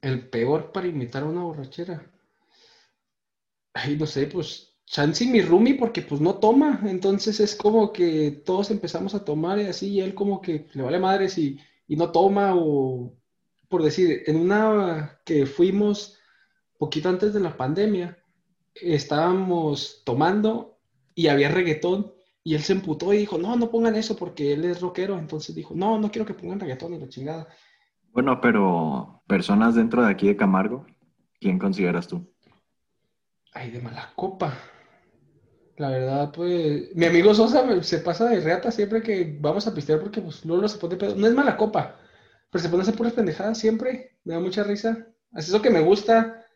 El peor para invitar a una borrachera. Ay, no sé, pues Chansey mi roomie porque pues no toma, entonces es como que todos empezamos a tomar y así, y él como que le vale madres y, y no toma o, por decir, en una que fuimos poquito antes de la pandemia, estábamos tomando y había reggaetón y él se emputó y dijo, no, no pongan eso porque él es rockero, entonces dijo, no, no quiero que pongan reggaetón y la chingada. Bueno, pero personas dentro de aquí de Camargo, ¿quién consideras tú? Ay, de mala copa. La verdad, pues, mi amigo Sosa se pasa de reata siempre que vamos a pistear porque pues Lolo se pone pedo. No es mala copa, pero se pone a hacer puras pendejadas siempre. Me da mucha risa. Así es lo que me gusta,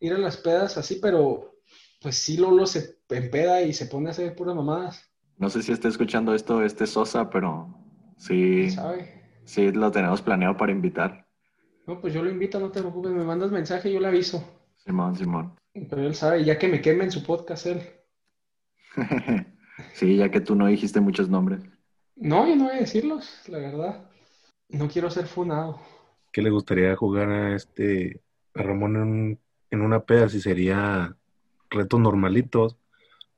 ir a las pedas así, pero pues sí Lolo se empeda y se pone a hacer puras mamadas. No sé si está escuchando esto este Sosa, pero sí. ¿Sabe? Sí, lo tenemos planeado para invitar. No, pues yo lo invito, no te preocupes, me mandas mensaje y yo le aviso. Simón, Simón. Pero él sabe, ya que me queme en su podcast él. sí, ya que tú no dijiste muchos nombres. No, yo no voy a decirlos, la verdad. No quiero ser funado. ¿Qué le gustaría jugar a este a Ramón en, una peda? Si sería retos normalitos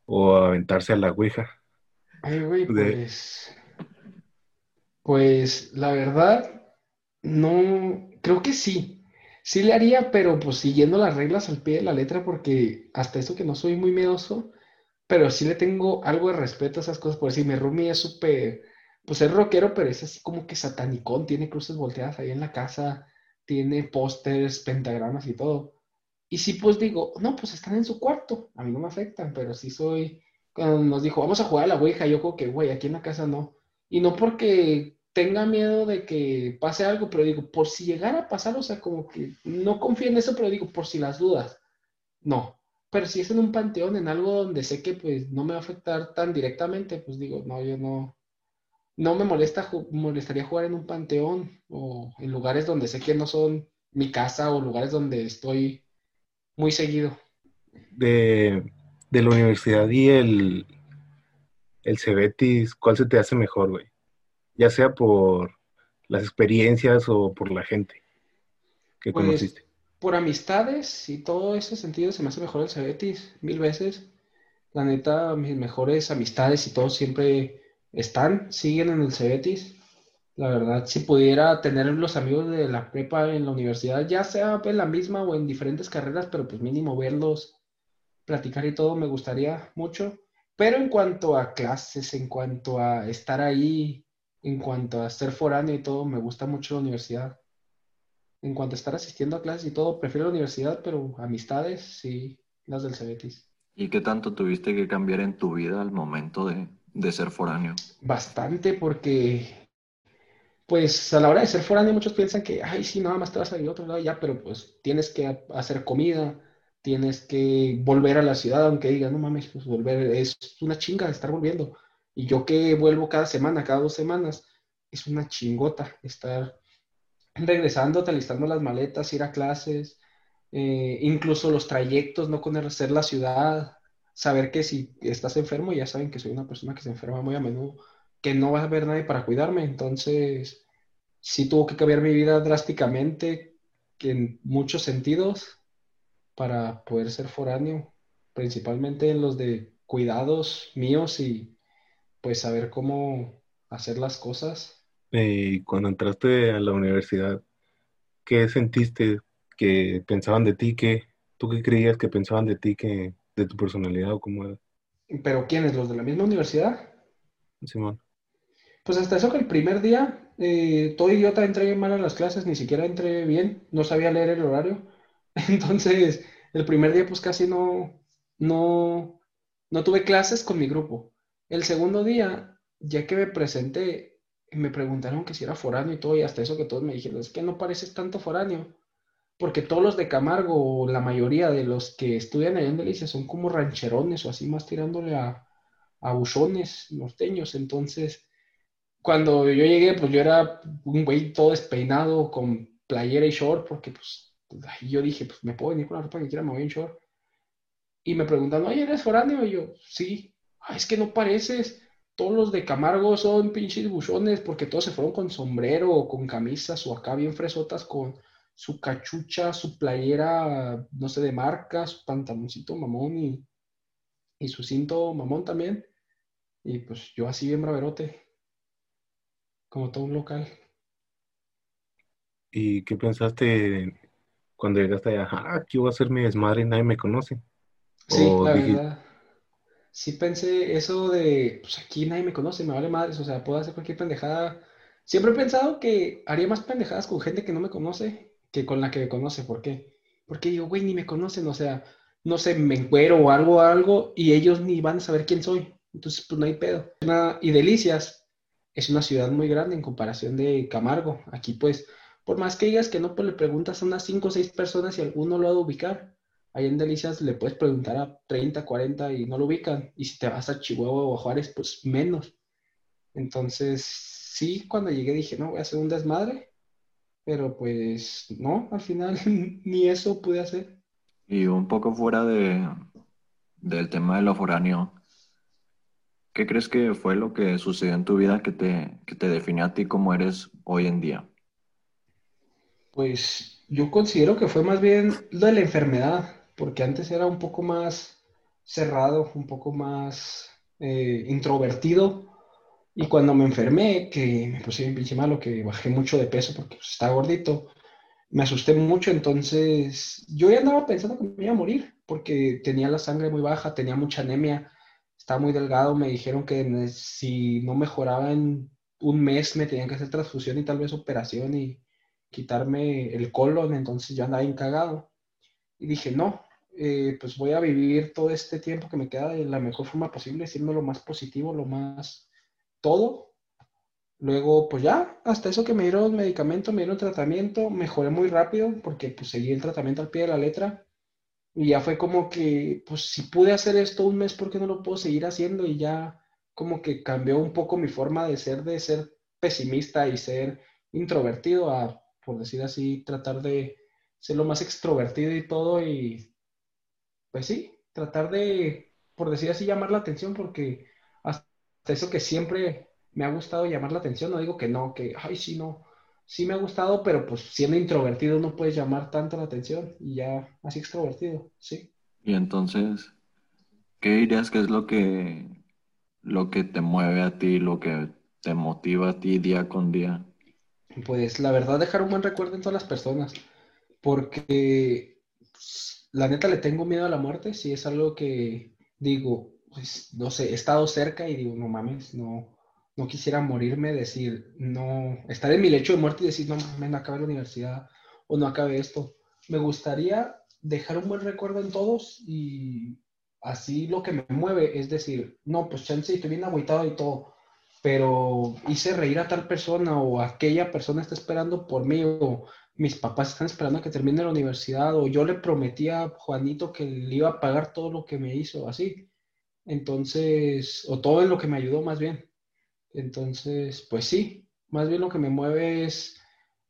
o aventarse a la ouija. Ay, güey, pues. Pues la verdad, no. Creo que sí. Sí le haría, pero pues siguiendo las reglas al pie de la letra, porque hasta eso que no soy muy miedoso, pero sí le tengo algo de respeto a esas cosas, por decir, mi roomie es súper, pues es rockero, pero es así como que satanicón, tiene cruces volteadas ahí en la casa, tiene pósters, pentagramas y todo. Y sí, pues digo, no, pues están en su cuarto, a mí no me afectan, pero sí soy, cuando nos dijo, vamos a jugar a la Ouija, yo creo que, güey, aquí en la casa no. Y no porque tenga miedo de que pase algo, pero digo, por si llegara a pasar, o sea, como que no confío en eso, pero digo, por si las dudas, no. Pero si es en un panteón, en algo donde sé que pues no me va a afectar tan directamente, pues digo, no, yo no, no me molesta, molestaría jugar en un panteón o en lugares donde sé que no son mi casa o lugares donde estoy muy seguido. De, de la universidad y el, el Cebetis, ¿cuál se te hace mejor, güey? Ya sea por las experiencias o por la gente que pues, conociste. Por amistades y todo ese sentido se me hace mejor el Cebetis, mil veces. La neta, mis mejores amistades y todo siempre están, siguen en el Cebetis. La verdad, si pudiera tener los amigos de la prepa en la universidad, ya sea en la misma o en diferentes carreras, pero pues mínimo verlos, platicar y todo, me gustaría mucho. Pero en cuanto a clases, en cuanto a estar ahí, en cuanto a ser foráneo y todo, me gusta mucho la universidad. En cuanto a estar asistiendo a clases y todo, prefiero la universidad, pero amistades, sí, las del Cebetis. ¿Y qué tanto tuviste que cambiar en tu vida al momento de, de ser foráneo? Bastante, porque pues a la hora de ser foráneo muchos piensan que, ay, sí, nada más te vas a ir a otro lado ya, pero pues tienes que hacer comida, tienes que volver a la ciudad, aunque digan, no mames, pues volver es una chinga de estar volviendo. Y yo que vuelvo cada semana, cada dos semanas, es una chingota estar regresando, alistando las maletas, ir a clases, eh, incluso los trayectos, no conocer la ciudad, saber que si estás enfermo, ya saben que soy una persona que se enferma muy a menudo, que no va a haber nadie para cuidarme, entonces sí tuvo que cambiar mi vida drásticamente, en muchos sentidos, para poder ser foráneo. principalmente en los de cuidados míos y pues saber cómo hacer las cosas. Y cuando entraste a la universidad, ¿qué sentiste que pensaban de ti? ¿Qué, ¿Tú qué creías que pensaban de ti, que, de tu personalidad o cómo era? ¿Pero quiénes? ¿Los de la misma universidad? Simón. Pues hasta eso que el primer día, eh, todo idiota entré mal a las clases, ni siquiera entré bien, no sabía leer el horario. Entonces, el primer día pues casi no, no, no tuve clases con mi grupo. El segundo día, ya que me presenté, me preguntaron que si era foráneo y todo, y hasta eso que todos me dijeron, es que no pareces tanto foráneo, porque todos los de Camargo, la mayoría de los que estudian allá en Delicia, son como rancherones o así más tirándole a, a buchones norteños. Entonces, cuando yo llegué, pues yo era un güey todo despeinado, con playera y short, porque pues yo dije, pues me puedo venir con la ropa que quiera, me voy en short. Y me preguntan, oye, ¿eres foráneo? Y yo, sí. es que no pareces. Todos los de Camargo son pinches buchones porque todos se fueron con sombrero o con camisas o acá bien fresotas con su cachucha, su playera, no sé, de marca, su pantaloncito mamón y, y su cinto mamón también. Y pues yo así bien braverote, como todo un local. ¿Y qué pensaste cuando llegaste allá? Ah, aquí voy a hacer mi desmadre y nadie me conoce. Sí, la verdad. Sí pensé eso de, pues aquí nadie me conoce, me vale madres, o sea, puedo hacer cualquier pendejada. Siempre he pensado que haría más pendejadas con gente que no me conoce que con la que me conoce. ¿Por qué? Porque digo, güey, ni me conocen, o sea, no sé, me encuero o algo, algo, y ellos ni van a saber quién soy. Entonces, pues no hay pedo. y Delicias es una ciudad muy grande en comparación de Camargo. Aquí, pues, por más que digas que no, pues le preguntas a unas 5 o 6 personas y alguno lo ha de ubicar. Ahí en Delicias le puedes preguntar a 30, 40 y no lo ubican. Y si te vas a Chihuahua o a Juárez, pues menos. Entonces, sí, cuando llegué dije, no, voy a hacer un desmadre. Pero pues no, al final ni eso pude hacer. Y un poco fuera de, del tema de lo foráneo, ¿Qué crees que fue lo que sucedió en tu vida que te, que te definió a ti como eres hoy en día? Pues yo considero que fue más bien lo de la enfermedad, porque antes era un poco más cerrado, un poco más eh, introvertido. Y cuando me enfermé, que me puse bien pinche malo, que bajé mucho de peso porque pues, estaba gordito, me asusté mucho. Entonces yo ya andaba pensando que me iba a morir, porque tenía la sangre muy baja, tenía mucha anemia estaba muy delgado, me dijeron que si no mejoraba en un mes me tenían que hacer transfusión y tal vez operación y quitarme el colon, entonces yo andaba encagado. Y dije, no, eh, pues voy a vivir todo este tiempo que me queda de la mejor forma posible, decirme lo más positivo, lo más todo. Luego, pues ya, hasta eso que me dieron medicamento, me dieron tratamiento, mejoré muy rápido porque pues seguí el tratamiento al pie de la letra y ya fue como que, pues si pude hacer esto un mes, ¿por qué no lo puedo seguir haciendo? Y ya como que cambió un poco mi forma de ser, de ser pesimista y ser introvertido a, por decir así, tratar de ser lo más extrovertido y todo. Y pues sí, tratar de, por decir así, llamar la atención, porque hasta eso que siempre me ha gustado llamar la atención, no digo que no, que, ay, sí, no sí me ha gustado, pero pues siendo introvertido no puedes llamar tanto la atención y ya así extrovertido, sí. Y entonces, ¿qué dirías que es lo que, lo que te mueve a ti, lo que te motiva a ti día con día? Pues la verdad dejar un buen recuerdo en todas las personas, porque pues, la neta le tengo miedo a la muerte, si es algo que digo, pues no sé, he estado cerca y digo, no mames, no, no quisiera morirme, decir, no, estar en mi lecho de muerte y decir, no, no acabe la universidad o no acabe esto. Me gustaría dejar un buen recuerdo en todos y así lo que me mueve es decir, no, pues chance, estoy bien agüitado y todo, pero hice reír a tal persona o aquella persona está esperando por mí o mis papás están esperando a que termine la universidad o yo le prometí a Juanito que le iba a pagar todo lo que me hizo, así. Entonces, o todo en lo que me ayudó más bien. Entonces, pues sí, más bien lo que me mueve es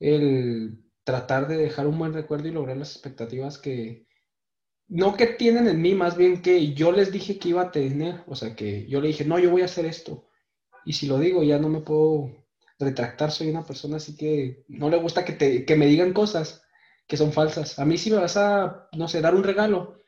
el tratar de dejar un buen recuerdo y lograr las expectativas que, no que tienen en mí, más bien que yo les dije que iba a tener, o sea, que yo le dije, no, yo voy a hacer esto. Y si lo digo, ya no me puedo retractar, soy una persona así que no le gusta que, te, que me digan cosas que son falsas. A mí si me vas a, no sé, dar un regalo,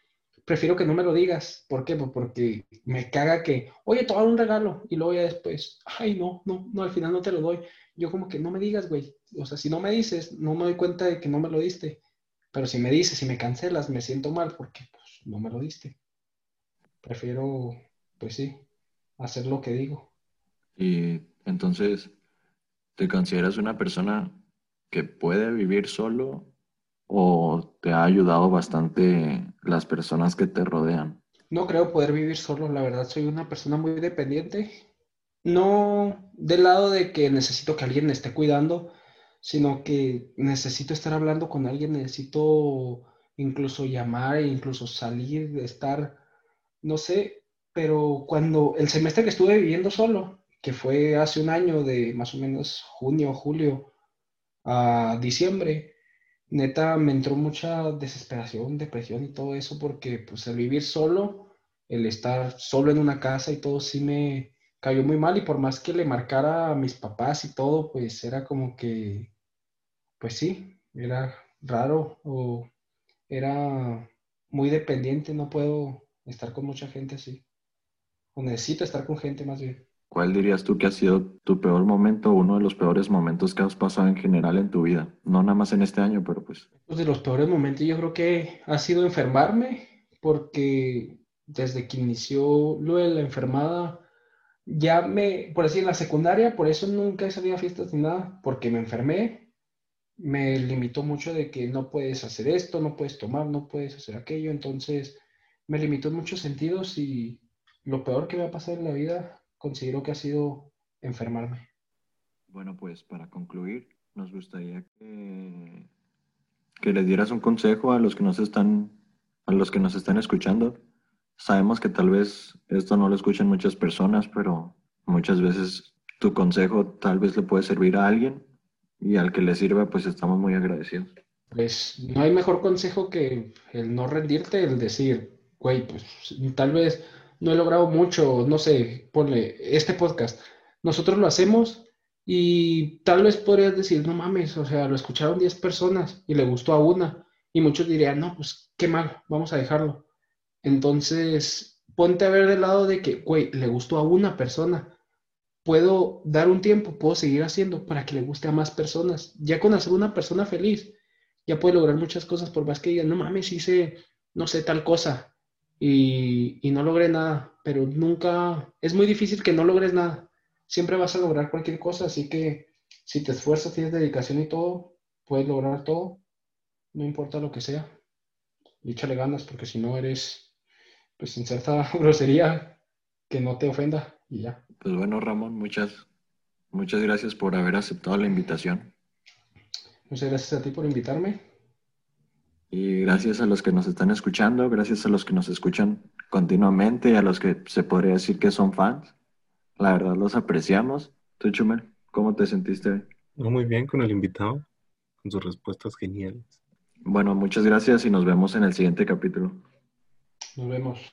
prefiero que no me lo digas. ¿Por qué? Pues porque me caga que, oye, te voy a dar un regalo y luego ya después, ay, no, no, no, al final no te lo doy. Yo como que no me digas, güey. O sea, si no me dices, no me doy cuenta de que no me lo diste. Pero si me dices, si me cancelas, me siento mal porque pues, no me lo diste. Prefiero, pues sí, hacer lo que digo. Y entonces, ¿te consideras una persona que puede vivir solo o te ha ayudado bastante las personas que te rodean? No creo poder vivir solo, la verdad soy una persona muy dependiente. No del lado de que necesito que alguien me esté cuidando, sino que necesito estar hablando con alguien, necesito incluso llamar, e incluso salir, estar, no sé, pero cuando el semestre que estuve viviendo solo, que fue hace un año de más o menos junio, julio a diciembre, neta me entró mucha desesperación, depresión y todo eso, porque pues el vivir solo, el estar solo en una casa y todo sí me cayó muy mal y por más que le marcara a mis papás y todo, pues era como que, pues sí, era raro o era muy dependiente, no puedo estar con mucha gente así, o necesito estar con gente más bien. ¿Cuál dirías tú que ha sido tu peor momento o uno de los peores momentos que has pasado en general en tu vida? No nada más en este año, pero pues. Pues de los peores momentos yo creo que ha sido enfermarme, porque desde que inició lo de la enfermada, ya me, por decir, en la secundaria, por eso nunca he salido a fiestas ni nada, porque me enfermé, me limitó mucho de que no puedes hacer esto, no puedes tomar, no puedes hacer aquello, entonces me limitó en muchos sentidos y lo peor que me ha pasado en la vida considero que ha sido enfermarme. Bueno, pues para concluir, nos gustaría que, que les dieras un consejo a los que nos están, a los que nos están escuchando. Sabemos que tal vez esto no lo escuchan muchas personas, pero muchas veces tu consejo tal vez le puede servir a alguien y al que le sirva, pues estamos muy agradecidos. Pues no hay mejor consejo que el no rendirte, el decir, güey, pues tal vez no he logrado mucho, no sé, ponle este podcast. Nosotros lo hacemos y tal vez podrías decir, no mames, o sea, lo escucharon 10 personas y le gustó a una. Y muchos dirían, no, pues qué mal, vamos a dejarlo. Entonces, ponte a ver del lado de que, güey, le gustó a una persona. Puedo dar un tiempo, puedo seguir haciendo para que le guste a más personas. Ya con hacer una persona feliz, ya puede lograr muchas cosas por más que digan, no mames, hice, no sé, tal cosa y, no logré nada, pero nunca, es muy difícil que no logres nada. Siempre vas a lograr cualquier cosa, así que si te esfuerzas, tienes dedicación y todo, puedes lograr todo, no importa lo que sea. Y échale ganas, porque si no eres, pues sin cierta grosería, que no te ofenda y ya. Pues bueno, Ramón, muchas, muchas gracias por haber aceptado la invitación. Muchas gracias a ti por invitarme. Y gracias a los que nos están escuchando, gracias a los que nos escuchan continuamente y a los que se podría decir que son fans. La verdad los apreciamos. Tú, Chumel, ¿cómo te sentiste? muy bien con el invitado, con sus respuestas geniales. Bueno, muchas gracias y nos vemos en el siguiente capítulo. Nos vemos.